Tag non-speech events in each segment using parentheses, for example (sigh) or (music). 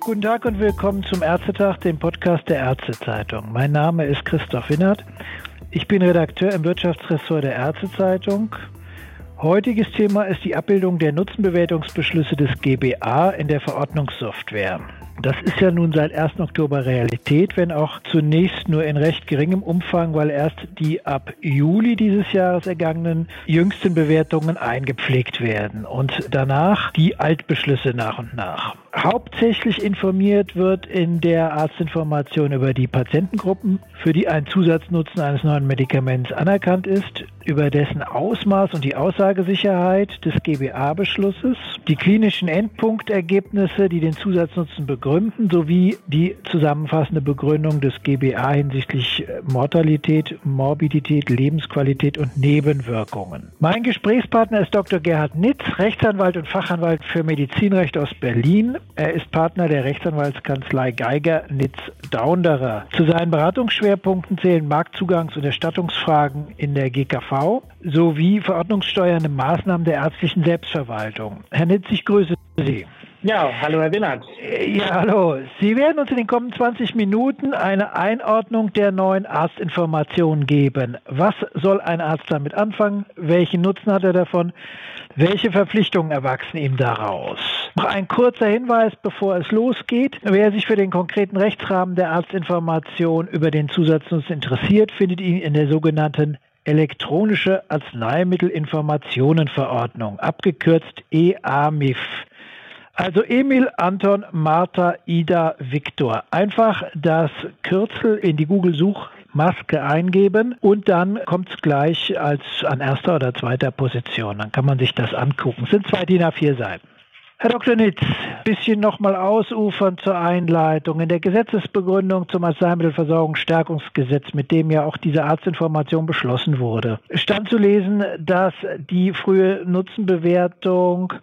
Guten Tag und willkommen zum Ärztetag, dem Podcast der Ärztezeitung. Mein Name ist Christoph Winnert. Ich bin Redakteur im Wirtschaftsressort der Ärztezeitung. Heutiges Thema ist die Abbildung der Nutzenbewertungsbeschlüsse des GBA in der Verordnungssoftware. Das ist ja nun seit 1. Oktober Realität, wenn auch zunächst nur in recht geringem Umfang, weil erst die ab Juli dieses Jahres ergangenen jüngsten Bewertungen eingepflegt werden und danach die Altbeschlüsse nach und nach. Hauptsächlich informiert wird in der Arztinformation über die Patientengruppen, für die ein Zusatznutzen eines neuen Medikaments anerkannt ist, über dessen Ausmaß und die Aussagesicherheit des GBA-Beschlusses, die klinischen Endpunktergebnisse, die den Zusatznutzen begründen, sowie die zusammenfassende Begründung des GBA hinsichtlich Mortalität, Morbidität, Lebensqualität und Nebenwirkungen. Mein Gesprächspartner ist Dr. Gerhard Nitz, Rechtsanwalt und Fachanwalt für Medizinrecht aus Berlin. Er ist Partner der Rechtsanwaltskanzlei Geiger Nitz Daunderer. Zu seinen Beratungsschwerpunkten zählen Marktzugangs- und Erstattungsfragen in der GKV sowie verordnungssteuernde Maßnahmen der ärztlichen Selbstverwaltung. Herr Nitz, ich grüße Sie. Ja, hallo Herr Winnert. Ja, hallo. Sie werden uns in den kommenden 20 Minuten eine Einordnung der neuen Arztinformationen geben. Was soll ein Arzt damit anfangen? Welchen Nutzen hat er davon? Welche Verpflichtungen erwachsen ihm daraus? Noch ein kurzer Hinweis, bevor es losgeht. Wer sich für den konkreten Rechtsrahmen der Arztinformation über den Zusatznutzen interessiert, findet ihn in der sogenannten elektronische Arzneimittelinformationenverordnung, abgekürzt EAMIF. Also Emil, Anton, Martha, Ida, Viktor. Einfach das Kürzel in die Google-Suchmaske eingeben und dann kommt es gleich als an erster oder zweiter Position. Dann kann man sich das angucken. Es sind zwei DIN A4 Seiten. Herr Dr. Nitz, bisschen nochmal ausufern zur Einleitung. In der Gesetzesbegründung zum Arzneimittelversorgungsstärkungsgesetz, mit dem ja auch diese Arztinformation beschlossen wurde, stand zu lesen, dass die frühe Nutzenbewertung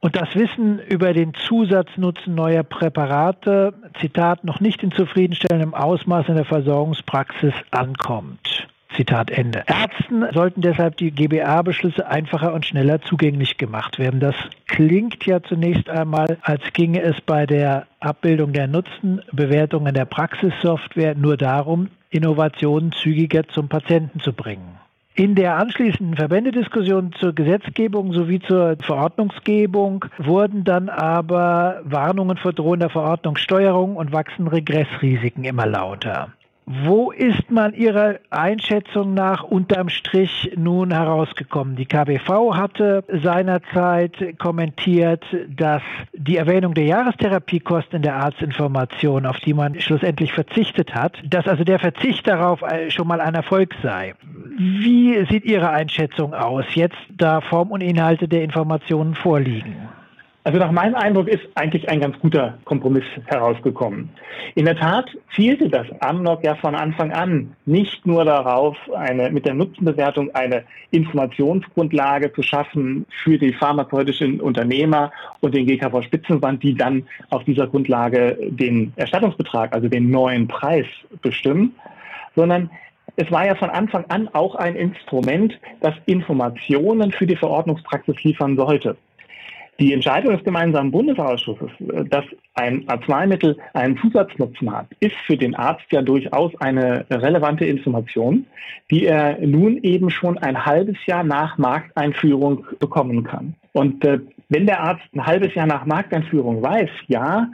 und das Wissen über den Zusatznutzen neuer Präparate, Zitat, noch nicht in zufriedenstellendem Ausmaß in der Versorgungspraxis ankommt. Zitat Ende. Ärzten sollten deshalb die GBA-Beschlüsse einfacher und schneller zugänglich gemacht werden. Das klingt ja zunächst einmal, als ginge es bei der Abbildung der Nutzenbewertung in der Praxissoftware nur darum, Innovationen zügiger zum Patienten zu bringen. In der anschließenden Verbändediskussion zur Gesetzgebung sowie zur Verordnungsgebung wurden dann aber Warnungen vor drohender Verordnungssteuerung und wachsenden Regressrisiken immer lauter. Wo ist man Ihrer Einschätzung nach unterm Strich nun herausgekommen? Die KBV hatte seinerzeit kommentiert, dass die Erwähnung der Jahrestherapiekosten in der Arztinformation, auf die man schlussendlich verzichtet hat, dass also der Verzicht darauf schon mal ein Erfolg sei. Wie sieht Ihre Einschätzung aus, jetzt da Form und Inhalte der Informationen vorliegen? Also nach meinem Eindruck ist eigentlich ein ganz guter Kompromiss herausgekommen. In der Tat zielte das AMNOG ja von Anfang an nicht nur darauf, eine, mit der Nutzenbewertung eine Informationsgrundlage zu schaffen für die pharmazeutischen Unternehmer und den GKV-Spitzenband, die dann auf dieser Grundlage den Erstattungsbetrag, also den neuen Preis bestimmen, sondern es war ja von Anfang an auch ein Instrument, das Informationen für die Verordnungspraxis liefern sollte. Die Entscheidung des gemeinsamen Bundesausschusses, äh, dass ein Arzneimittel einen Zusatznutzen hat, ist für den Arzt ja durchaus eine relevante Information, die er nun eben schon ein halbes Jahr nach Markteinführung bekommen kann. Und äh, wenn der Arzt ein halbes Jahr nach Markteinführung weiß, ja,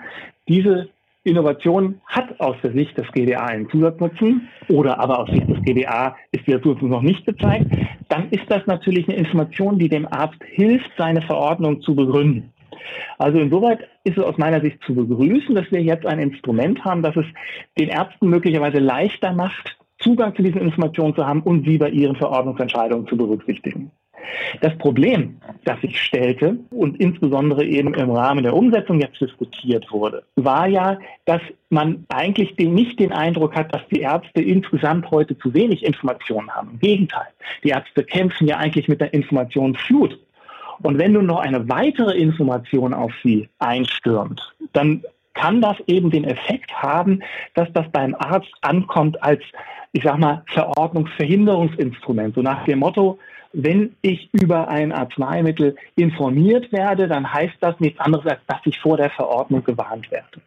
diese Innovation hat aus der Sicht des GDA einen Zusatznutzen oder aber aus Sicht des GDA ist dieser Zusatz noch nicht gezeigt, dann ist das natürlich eine Information, die dem Arzt hilft, seine Verordnung zu begründen. Also insoweit ist es aus meiner Sicht zu begrüßen, dass wir jetzt ein Instrument haben, das es den Ärzten möglicherweise leichter macht, Zugang zu diesen Informationen zu haben und sie bei ihren Verordnungsentscheidungen zu berücksichtigen. Das Problem, das sich stellte und insbesondere eben im Rahmen der Umsetzung jetzt diskutiert wurde, war ja, dass man eigentlich nicht den Eindruck hat, dass die Ärzte insgesamt heute zu wenig Informationen haben. Im Gegenteil, die Ärzte kämpfen ja eigentlich mit der Informationsflut. Und wenn nun noch eine weitere Information auf sie einstürmt, dann kann das eben den Effekt haben, dass das beim Arzt ankommt als, ich sag mal, Verordnungsverhinderungsinstrument. So nach dem Motto, wenn ich über ein Arzneimittel informiert werde, dann heißt das nichts anderes, als dass ich vor der Verordnung gewarnt werde.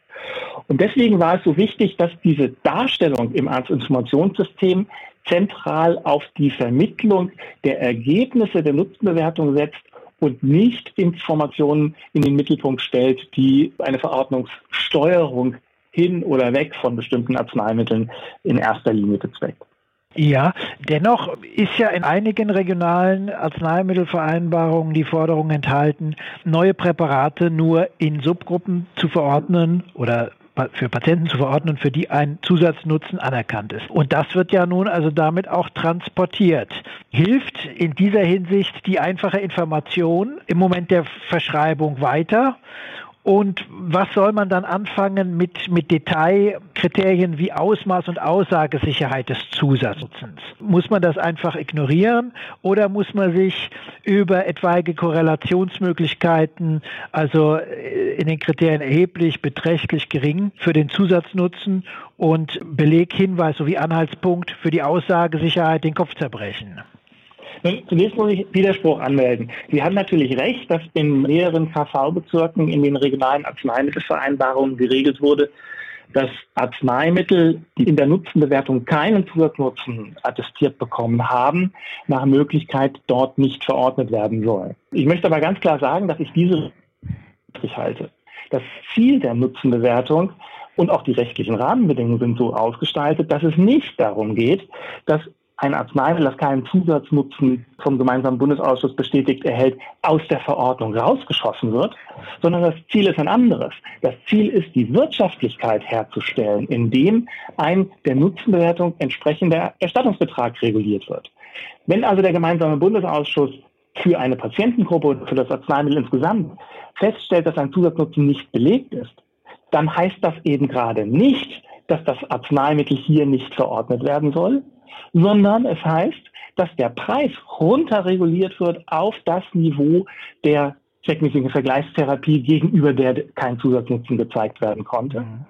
Und deswegen war es so wichtig, dass diese Darstellung im Arztinformationssystem zentral auf die Vermittlung der Ergebnisse der Nutzenbewertung setzt und nicht Informationen in den Mittelpunkt stellt, die eine Verordnungssteuerung hin oder weg von bestimmten Arzneimitteln in erster Linie bezweckt. Ja, dennoch ist ja in einigen regionalen Arzneimittelvereinbarungen die Forderung enthalten, neue Präparate nur in Subgruppen zu verordnen oder für Patienten zu verordnen, für die ein Zusatznutzen anerkannt ist. Und das wird ja nun also damit auch transportiert. Hilft in dieser Hinsicht die einfache Information im Moment der Verschreibung weiter? Und was soll man dann anfangen mit, mit Detailkriterien wie Ausmaß und Aussagesicherheit des Zusatznutzens? Muss man das einfach ignorieren oder muss man sich über etwaige Korrelationsmöglichkeiten, also äh, in den Kriterien erheblich, beträchtlich gering für den Zusatznutzen und Beleghinweis sowie Anhaltspunkt für die Aussagesicherheit den Kopf zerbrechen? Zunächst muss ich Widerspruch anmelden. Sie haben natürlich recht, dass in mehreren KV-Bezirken in den regionalen Arzneimittelvereinbarungen geregelt wurde, dass Arzneimittel, die in der Nutzenbewertung keinen Zusatznutzen attestiert bekommen haben, nach Möglichkeit dort nicht verordnet werden sollen. Ich möchte aber ganz klar sagen, dass ich diese ich halte. Das Ziel der Nutzenbewertung und auch die rechtlichen Rahmenbedingungen sind so ausgestaltet, dass es nicht darum geht, dass ein Arzneimittel, das keinen Zusatznutzen vom gemeinsamen Bundesausschuss bestätigt erhält, aus der Verordnung rausgeschossen wird, sondern das Ziel ist ein anderes. Das Ziel ist, die Wirtschaftlichkeit herzustellen, indem ein der Nutzenbewertung entsprechender Erstattungsbetrag reguliert wird. Wenn also der gemeinsame Bundesausschuss für eine Patientengruppe oder für das Arzneimittel insgesamt feststellt, dass ein Zusatznutzen nicht belegt ist, dann heißt das eben gerade nicht, dass das Arzneimittel hier nicht verordnet werden soll, sondern es heißt, dass der Preis runterreguliert wird auf das Niveau der zweckmäßigen Vergleichstherapie, gegenüber der kein Zusatznutzen gezeigt werden konnte. Mhm.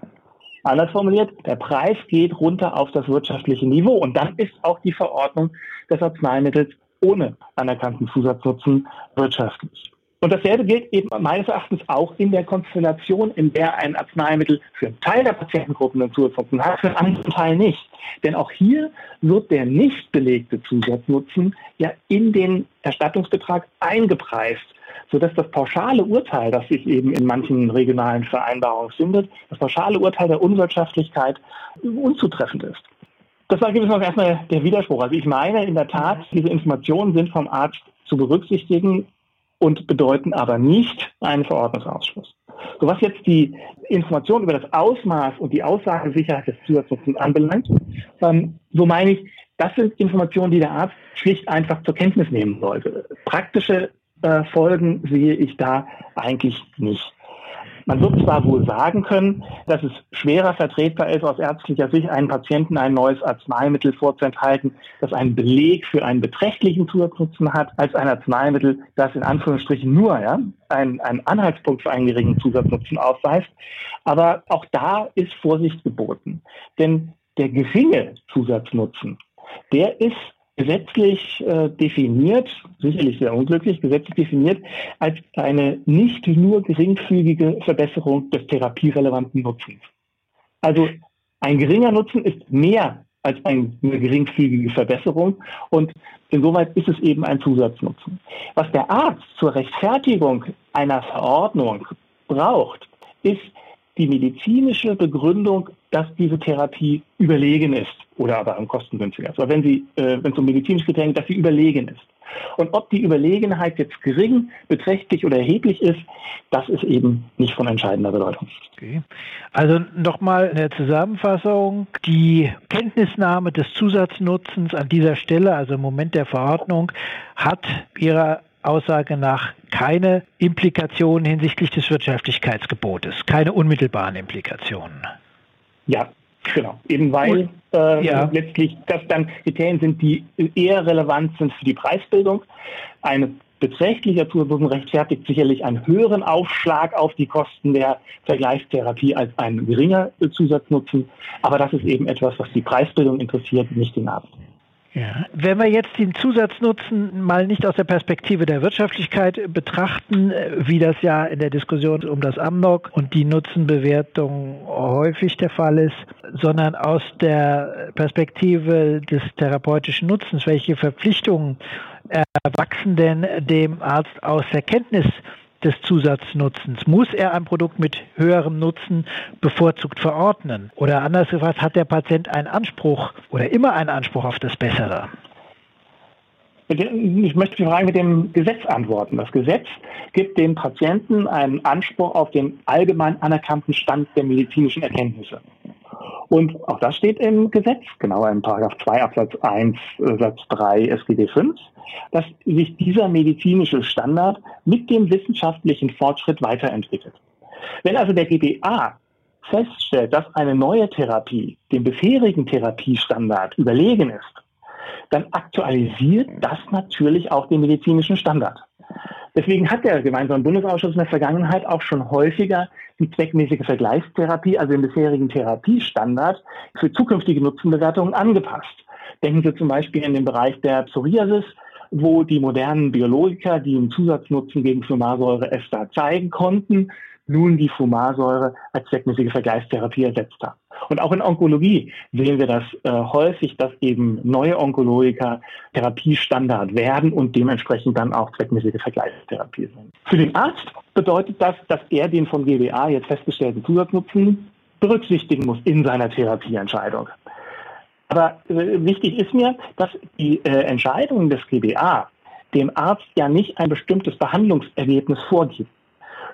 Anders formuliert, der Preis geht runter auf das wirtschaftliche Niveau und dann ist auch die Verordnung des Arzneimittels ohne anerkannten Zusatznutzen wirtschaftlich. Und dasselbe gilt eben meines Erachtens auch in der Konstellation, in der ein Arzneimittel für einen Teil der Patientengruppen einen Zusatznutzen hat, für einen anderen Teil nicht. Denn auch hier wird der nicht belegte Zusatznutzen ja in den Erstattungsbetrag eingepreist, sodass das pauschale Urteil, das sich eben in manchen regionalen Vereinbarungen findet, das pauschale Urteil der Unwirtschaftlichkeit unzutreffend ist. Das war gewissermaßen erstmal der Widerspruch. Also ich meine in der Tat, diese Informationen sind vom Arzt zu berücksichtigen und bedeuten aber nicht einen Verordnungsausschluss. So was jetzt die Information über das Ausmaß und die Aussagesicherheit des Zusatznutzens anbelangt, ähm, so meine ich, das sind Informationen, die der Arzt schlicht einfach zur Kenntnis nehmen sollte. Praktische äh, Folgen sehe ich da eigentlich nicht. Man wird zwar wohl sagen können, dass es schwerer vertretbar ist, aus ärztlicher Sicht einen Patienten ein neues Arzneimittel vorzuenthalten, das einen Beleg für einen beträchtlichen Zusatznutzen hat, als ein Arzneimittel, das in Anführungsstrichen nur ja, einen, einen Anhaltspunkt für einen geringen Zusatznutzen aufweist. Aber auch da ist Vorsicht geboten. Denn der geringe Zusatznutzen, der ist gesetzlich äh, definiert, sicherlich sehr unglücklich, gesetzlich definiert als eine nicht nur geringfügige Verbesserung des therapierelevanten Nutzens. Also ein geringer Nutzen ist mehr als eine geringfügige Verbesserung und insoweit ist es eben ein Zusatznutzen. Was der Arzt zur Rechtfertigung einer Verordnung braucht, ist die medizinische Begründung, dass diese Therapie überlegen ist oder aber am kostengünstiger ist. Aber wenn sie, äh, wenn es um medizinische Kriterien geht, dass sie überlegen ist. Und ob die Überlegenheit jetzt gering, beträchtlich oder erheblich ist, das ist eben nicht von entscheidender Bedeutung. Okay. Also nochmal eine Zusammenfassung. Die Kenntnisnahme des Zusatznutzens an dieser Stelle, also im Moment der Verordnung, hat ihrer Aussage nach keine Implikationen hinsichtlich des Wirtschaftlichkeitsgebotes, keine unmittelbaren Implikationen. Ja, genau. Eben weil äh, ja. letztlich das dann Kriterien sind, die eher relevant sind für die Preisbildung. Ein beträchtlicher Zusatz rechtfertigt sicherlich einen höheren Aufschlag auf die Kosten der Vergleichstherapie als ein geringer Zusatznutzen. Aber das ist eben etwas, was die Preisbildung interessiert, nicht den Arzt. Ja. Wenn wir jetzt den Zusatznutzen mal nicht aus der Perspektive der Wirtschaftlichkeit betrachten, wie das ja in der Diskussion um das Amnok und die Nutzenbewertung häufig der Fall ist, sondern aus der Perspektive des therapeutischen Nutzens, welche Verpflichtungen erwachsen denn dem Arzt aus der Kenntnis des Zusatznutzens? Muss er ein Produkt mit höherem Nutzen bevorzugt verordnen? Oder anders gefragt, hat der Patient einen Anspruch oder immer einen Anspruch auf das Bessere? Ich möchte die Frage mit dem Gesetz antworten. Das Gesetz gibt dem Patienten einen Anspruch auf den allgemein anerkannten Stand der medizinischen Erkenntnisse. Und auch das steht im Gesetz, genauer in Paragraph 2 Absatz 1 äh, Satz 3 SGB 5, dass sich dieser medizinische Standard mit dem wissenschaftlichen Fortschritt weiterentwickelt. Wenn also der GBA feststellt, dass eine neue Therapie dem bisherigen Therapiestandard überlegen ist, dann aktualisiert das natürlich auch den medizinischen Standard. Deswegen hat der gemeinsame Bundesausschuss in der Vergangenheit auch schon häufiger die zweckmäßige Vergleichstherapie, also den bisherigen Therapiestandard, für zukünftige Nutzenbewertungen angepasst. Denken Sie zum Beispiel in den Bereich der Psoriasis, wo die modernen Biologiker, die einen Zusatznutzen gegen Flumarsäure ESTA zeigen konnten, nun die Fumarsäure als zweckmäßige Vergleichstherapie ersetzt haben. Und auch in Onkologie sehen wir das äh, häufig, dass eben neue Onkologiker Therapiestandard werden und dementsprechend dann auch zweckmäßige Vergleichstherapie sind. Für den Arzt bedeutet das, dass er den von GWA jetzt festgestellten Zusatznutzen berücksichtigen muss in seiner Therapieentscheidung. Aber äh, wichtig ist mir, dass die äh, Entscheidung des GBA dem Arzt ja nicht ein bestimmtes Behandlungsergebnis vorgibt.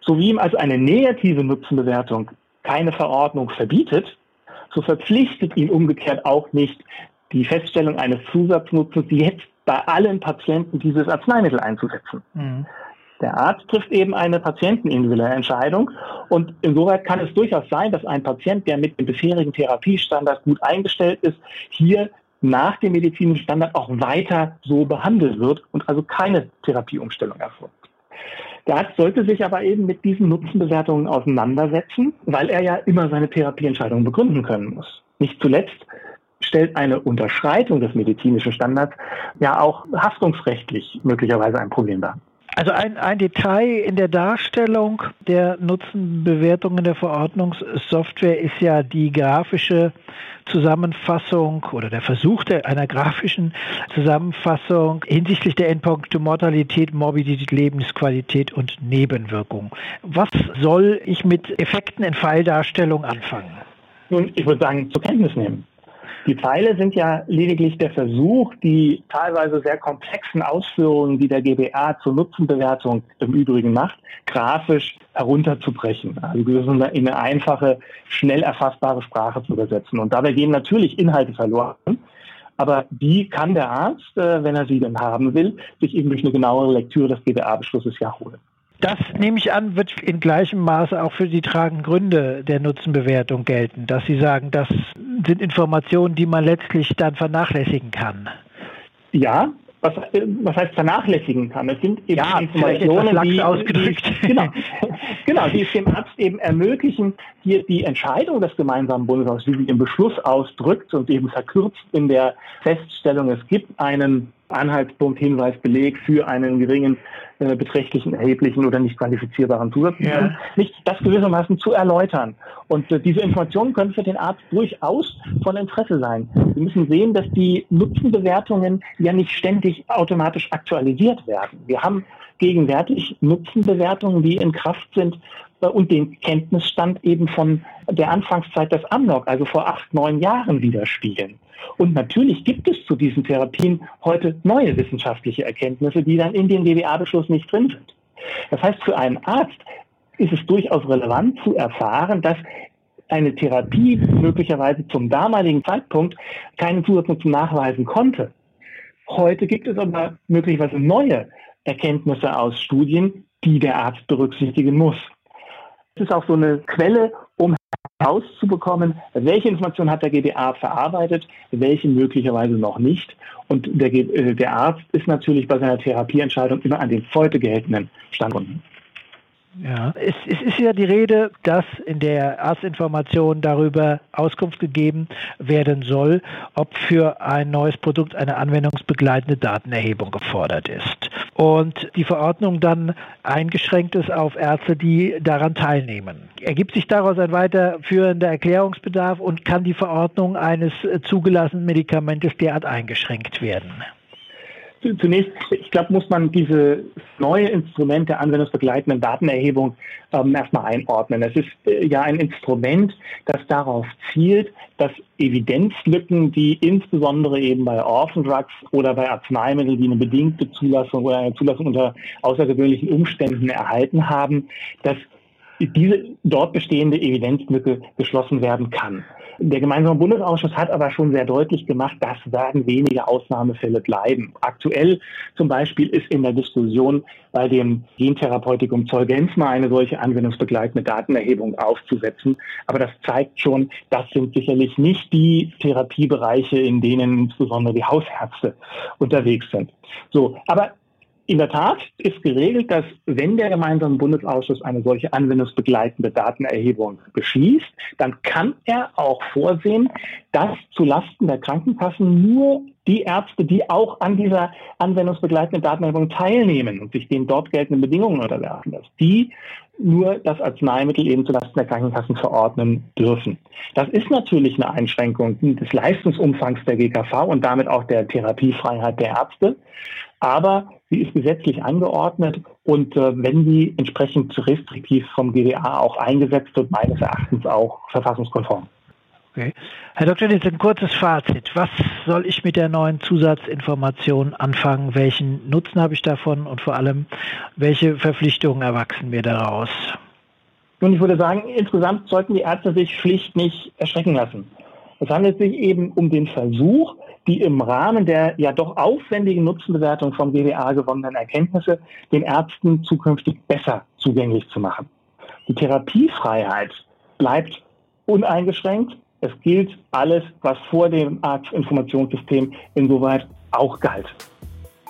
So wie ihm also eine negative Nutzenbewertung keine Verordnung verbietet, so verpflichtet ihn umgekehrt auch nicht die Feststellung eines Zusatznutzens jetzt bei allen Patienten dieses Arzneimittel einzusetzen. Mhm. Der Arzt trifft eben eine patientenindividuelle Entscheidung und insoweit kann es durchaus sein, dass ein Patient, der mit dem bisherigen Therapiestandard gut eingestellt ist, hier nach dem medizinischen Standard auch weiter so behandelt wird und also keine Therapieumstellung erfolgt. Der Arzt sollte sich aber eben mit diesen Nutzenbewertungen auseinandersetzen, weil er ja immer seine Therapieentscheidung begründen können muss. Nicht zuletzt stellt eine Unterschreitung des medizinischen Standards ja auch haftungsrechtlich möglicherweise ein Problem dar. Also ein, ein Detail in der Darstellung der Nutzenbewertung in der Verordnungssoftware ist ja die grafische Zusammenfassung oder der Versuch der, einer grafischen Zusammenfassung hinsichtlich der Endpunkte Mortalität, Morbidität, Lebensqualität und Nebenwirkung. Was soll ich mit Effekten in Pfeildarstellung anfangen? Nun, ich würde sagen, zur Kenntnis nehmen. Die Pfeile sind ja lediglich der Versuch, die teilweise sehr komplexen Ausführungen, die der GBA zur Nutzenbewertung im Übrigen macht, grafisch herunterzubrechen. Also in eine einfache, schnell erfassbare Sprache zu übersetzen. Und dabei gehen natürlich Inhalte verloren. Aber die kann der Arzt, äh, wenn er sie denn haben will, sich eben durch eine genauere Lektüre des GBA-Beschlusses ja holen. Das nehme ich an, wird in gleichem Maße auch für die tragenden Gründe der Nutzenbewertung gelten, dass Sie sagen, das sind Informationen, die man letztlich dann vernachlässigen kann. Ja, was, was heißt vernachlässigen kann? Es sind eben ja, Informationen, die, ausgedrückt. Die, genau, (laughs) genau, die es dem Arzt eben ermöglichen, hier die Entscheidung des gemeinsamen Bundesausschusses, wie sie im Beschluss ausdrückt und eben verkürzt in der Feststellung, es gibt einen Anhaltspunkt, Hinweis, Beleg für einen geringen, äh, beträchtlichen, erheblichen oder nicht quantifizierbaren Zusatz, ja. nicht das gewissermaßen zu erläutern. Und äh, diese Informationen können für den Arzt durchaus von Interesse sein. Wir müssen sehen, dass die Nutzenbewertungen ja nicht ständig automatisch aktualisiert werden. Wir haben gegenwärtig Nutzenbewertungen, die in Kraft sind äh, und den Kenntnisstand eben von der Anfangszeit des Amnok, also vor acht, neun Jahren widerspiegeln. Und natürlich gibt es zu diesen Therapien heute neue wissenschaftliche Erkenntnisse, die dann in den DWA-Beschluss nicht drin sind. Das heißt, für einen Arzt ist es durchaus relevant zu erfahren, dass eine Therapie möglicherweise zum damaligen Zeitpunkt keinen Zusatznutzen nachweisen konnte. Heute gibt es aber möglicherweise neue Erkenntnisse aus Studien, die der Arzt berücksichtigen muss. Es ist auch so eine Quelle, um herauszubekommen, welche Informationen hat der GBA verarbeitet, welche möglicherweise noch nicht. Und der, äh, der Arzt ist natürlich bei seiner Therapieentscheidung immer an den heute geltenden Stand gebunden. Ja, es, es, ist ja die Rede, dass in der Arztinformation darüber Auskunft gegeben werden soll, ob für ein neues Produkt eine anwendungsbegleitende Datenerhebung gefordert ist. Und die Verordnung dann eingeschränkt ist auf Ärzte, die daran teilnehmen. Ergibt sich daraus ein weiterführender Erklärungsbedarf und kann die Verordnung eines zugelassenen Medikamentes derart eingeschränkt werden? Zunächst, ich glaube, muss man diese neue Instrument der anwendungsbegleitenden Datenerhebung ähm, erstmal einordnen. Es ist äh, ja ein Instrument, das darauf zielt, dass Evidenzlücken, die insbesondere eben bei Orphan Drugs oder bei Arzneimitteln, die eine bedingte Zulassung oder eine Zulassung unter außergewöhnlichen Umständen erhalten haben, dass diese dort bestehende Evidenzlücke geschlossen werden kann. Der gemeinsame Bundesausschuss hat aber schon sehr deutlich gemacht, das werden wenige Ausnahmefälle bleiben. Aktuell zum Beispiel ist in der Diskussion bei dem Gentherapeutikum Zolgensma eine solche anwendungsbegleitende Datenerhebung aufzusetzen. Aber das zeigt schon, das sind sicherlich nicht die Therapiebereiche, in denen insbesondere die Hausärzte unterwegs sind. So, aber in der Tat ist geregelt, dass wenn der gemeinsame Bundesausschuss eine solche anwendungsbegleitende Datenerhebung beschließt, dann kann er auch vorsehen, dass zulasten der Krankenkassen nur die Ärzte, die auch an dieser anwendungsbegleitenden Datenerhebung teilnehmen und sich den dort geltenden Bedingungen unterwerfen, dass die nur das Arzneimittel eben zulasten der Krankenkassen verordnen dürfen. Das ist natürlich eine Einschränkung des Leistungsumfangs der GKV und damit auch der Therapiefreiheit der Ärzte. Aber sie ist gesetzlich angeordnet und äh, wenn sie entsprechend restriktiv vom GDA auch eingesetzt wird, meines Erachtens auch verfassungskonform. Okay. Herr Dr. Nitz, ein kurzes Fazit. Was soll ich mit der neuen Zusatzinformation anfangen? Welchen Nutzen habe ich davon und vor allem, welche Verpflichtungen erwachsen mir daraus? Nun, ich würde sagen, insgesamt sollten die Ärzte sich schlicht nicht erschrecken lassen. Es handelt sich eben um den Versuch, die im Rahmen der ja doch aufwendigen Nutzenbewertung vom GDA gewonnenen Erkenntnisse den Ärzten zukünftig besser zugänglich zu machen. Die Therapiefreiheit bleibt uneingeschränkt. Es gilt alles, was vor dem Arztinformationssystem insoweit auch galt.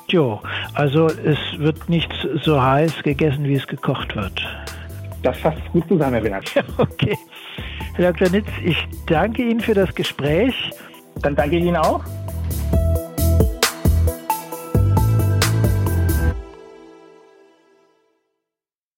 Jo, also es wird nicht so heiß gegessen, wie es gekocht wird. Das fasst gut zusammen, Herr Winnert. (laughs) Okay. Herr Dr. Nitz, ich danke Ihnen für das Gespräch. Dann danke ich Ihnen auch.